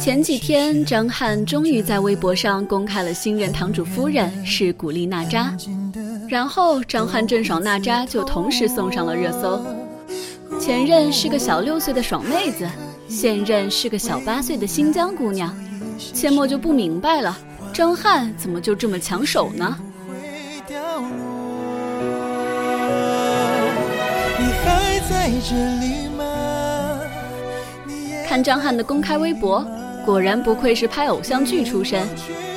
前几天，张翰终于在微博上公开了新任堂主夫人是古力娜扎，然后张翰、郑爽、娜扎就同时送上了热搜。前任是个小六岁的爽妹子，现任是个小八岁的新疆姑娘，阡陌就不明白了，张翰怎么就这么抢手呢？你还在这里？看张翰的公开微博，果然不愧是拍偶像剧出身，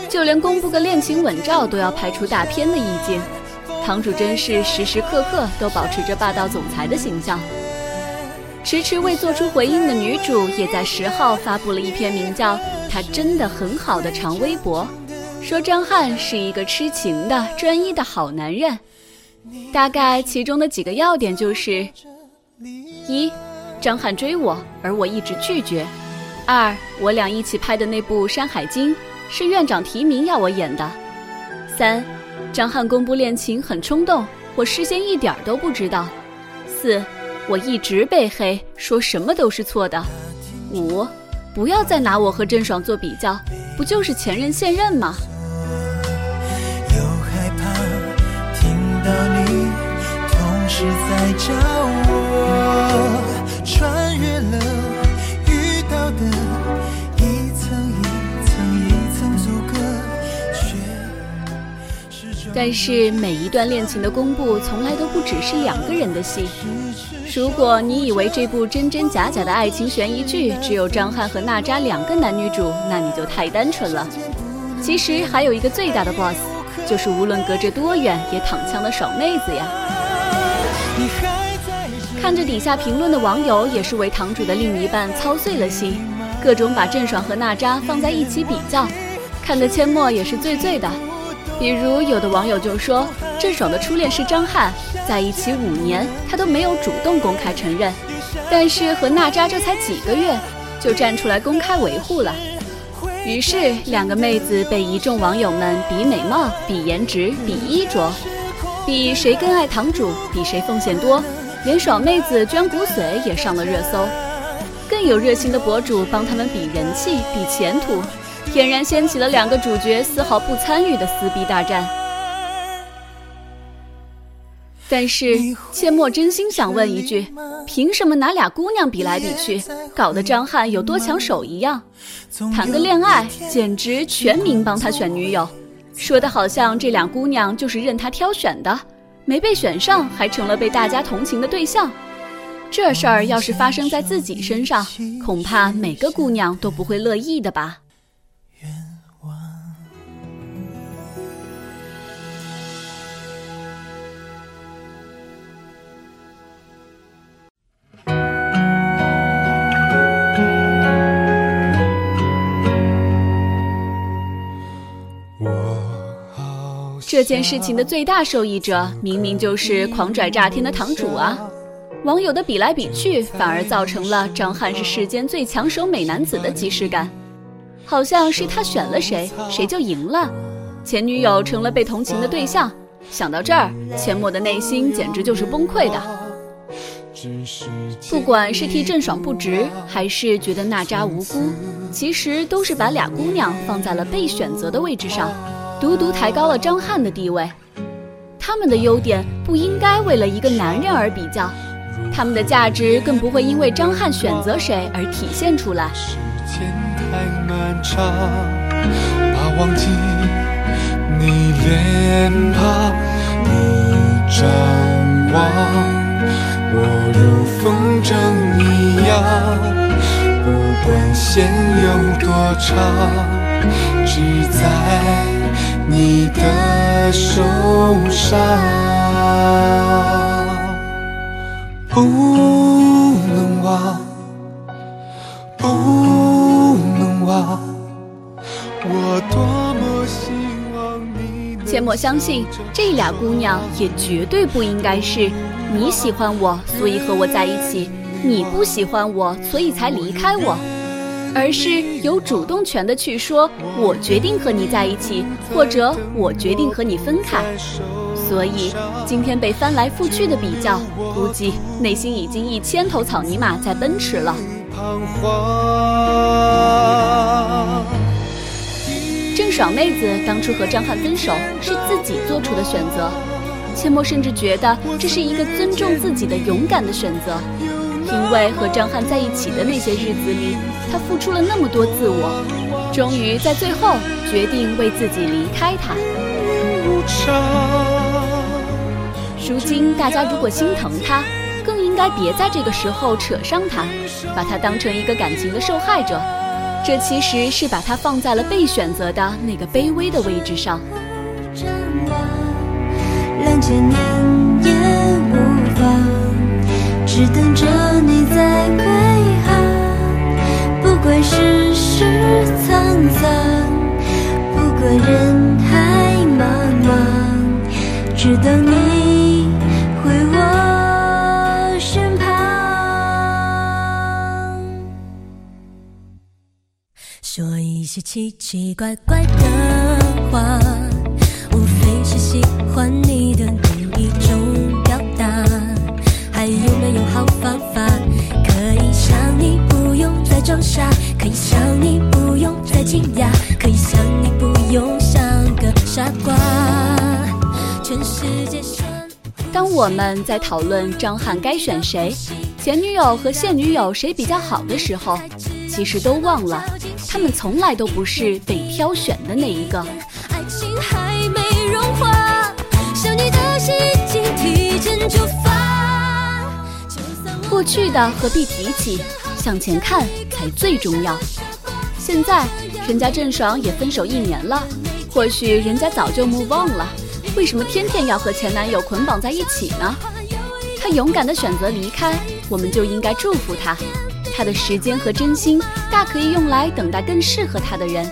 就连公布个恋情吻照都要拍出大片的意境。堂主真是时时刻刻都保持着霸道总裁的形象。迟迟未做出回应的女主也在十号发布了一篇名叫《他真的很好》的长微博，说张翰是一个痴情的专一的好男人。大概其中的几个要点就是：一。张翰追我，而我一直拒绝。二，我俩一起拍的那部《山海经》是院长提名要我演的。三，张翰公布恋情很冲动，我事先一点都不知道。四，我一直被黑，说什么都是错的。五，不要再拿我和郑爽做比较，不就是前任现任吗？又害怕听到你同时在找我。但是每一段恋情的公布，从来都不只是两个人的戏。如果你以为这部真真假假的爱情悬疑剧只有张翰和娜扎两个男女主，那你就太单纯了。其实还有一个最大的 boss，就是无论隔着多远也躺枪的爽妹子呀。看着底下评论的网友，也是为堂主的另一半操碎了心，各种把郑爽和娜扎放在一起比较，看得阡陌也是醉醉的。比如有的网友就说，郑爽的初恋是张翰，在一起五年，他都没有主动公开承认，但是和娜扎这才几个月，就站出来公开维护了。于是两个妹子被一众网友们比美貌、比颜值、比衣着，比谁更爱堂主，比谁奉献多。连爽妹子捐骨髓也上了热搜，更有热心的博主帮他们比人气、比前途，俨然掀起了两个主角丝毫不参与的撕逼大战。但是阡陌真心想问一句：凭什么拿俩姑娘比来比去，搞得张翰有多抢手一样？谈个恋爱简直全民帮他选女友，说的好像这俩姑娘就是任他挑选的。没被选上，还成了被大家同情的对象。这事儿要是发生在自己身上，恐怕每个姑娘都不会乐意的吧。这件事情的最大受益者，明明就是狂拽炸天的堂主啊！网友的比来比去，反而造成了张翰是世间最抢手美男子的即视感，好像是他选了谁，谁就赢了，前女友成了被同情的对象。想到这儿，阡陌的内心简直就是崩溃的。不管是替郑爽不值，还是觉得娜扎无辜，其实都是把俩姑娘放在了被选择的位置上。独独抬高了张翰的地位，他们的优点不应该为了一个男人而比较，他们的价值更不会因为张翰选择谁而体现出来。时间太漫长，怕忘记你脸庞，你张望，我如风筝一样，不管线有多长，只在。你的手上不能忘，不能忘。我多么希望你。阡陌相信，这俩姑娘也绝对不应该是你喜欢我，所以和我在一起；你不喜欢我，所以才离开我。而是有主动权的去说，我决定和你在一起，或者我决定和你分开。所以今天被翻来覆去的比较，估计内心已经一千头草泥马在奔驰了。郑爽妹子当初和张翰分手是自己做出的选择，阡陌甚至觉得这是一个尊重自己的勇敢的选择，因为和张翰在一起的那些日子里，她付出了那么多自我，终于在最后决定为自己离开他。如今大家如果心疼他，更应该别在这个时候扯上他，把他当成一个感情的受害者。这其实是把他放在了被选择的那个卑微的位置上。两千年也无妨，只等着说一些奇奇怪怪的话，无非是喜欢你的另一种表达。还有没有好方法，可以想你不用再装傻，可以想你不用再惊讶，可以想你不用像个傻瓜。全世界上，当我们在讨论张翰该选谁，前女友和现女友谁比较好的时候，其实都忘了。他们从来都不是被挑选的那一个。过去的何必提起，向前看才最重要。现在人家郑爽也分手一年了，或许人家早就 move on 了，为什么天天要和前男友捆绑在一起呢？她勇敢的选择离开，我们就应该祝福她。他的时间和真心大可以用来等待更适合他的人。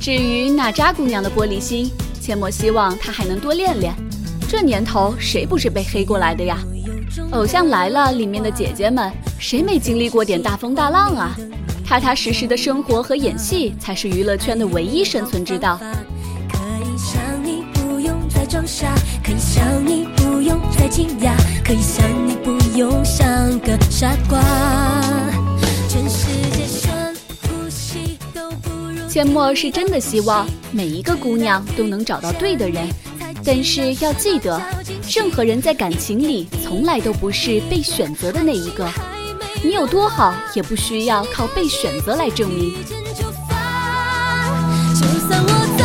至于那渣姑娘的玻璃心，切莫希望她还能多练练。这年头谁不是被黑过来的呀？偶像来了里面的姐姐们，谁没经历过点大风大浪啊？踏踏实实的生活和演戏才是娱乐圈的唯一生存之道。可以想你不用再装傻，可以想你不用再惊讶，可以想你不用像个。傻瓜。全世界深呼吸都不如。阡陌是真的希望每一个姑娘都能找到对的人，但是要记得，任何人在感情里从来都不是被选择的那一个。你有多好，也不需要靠被选择来证明。就算我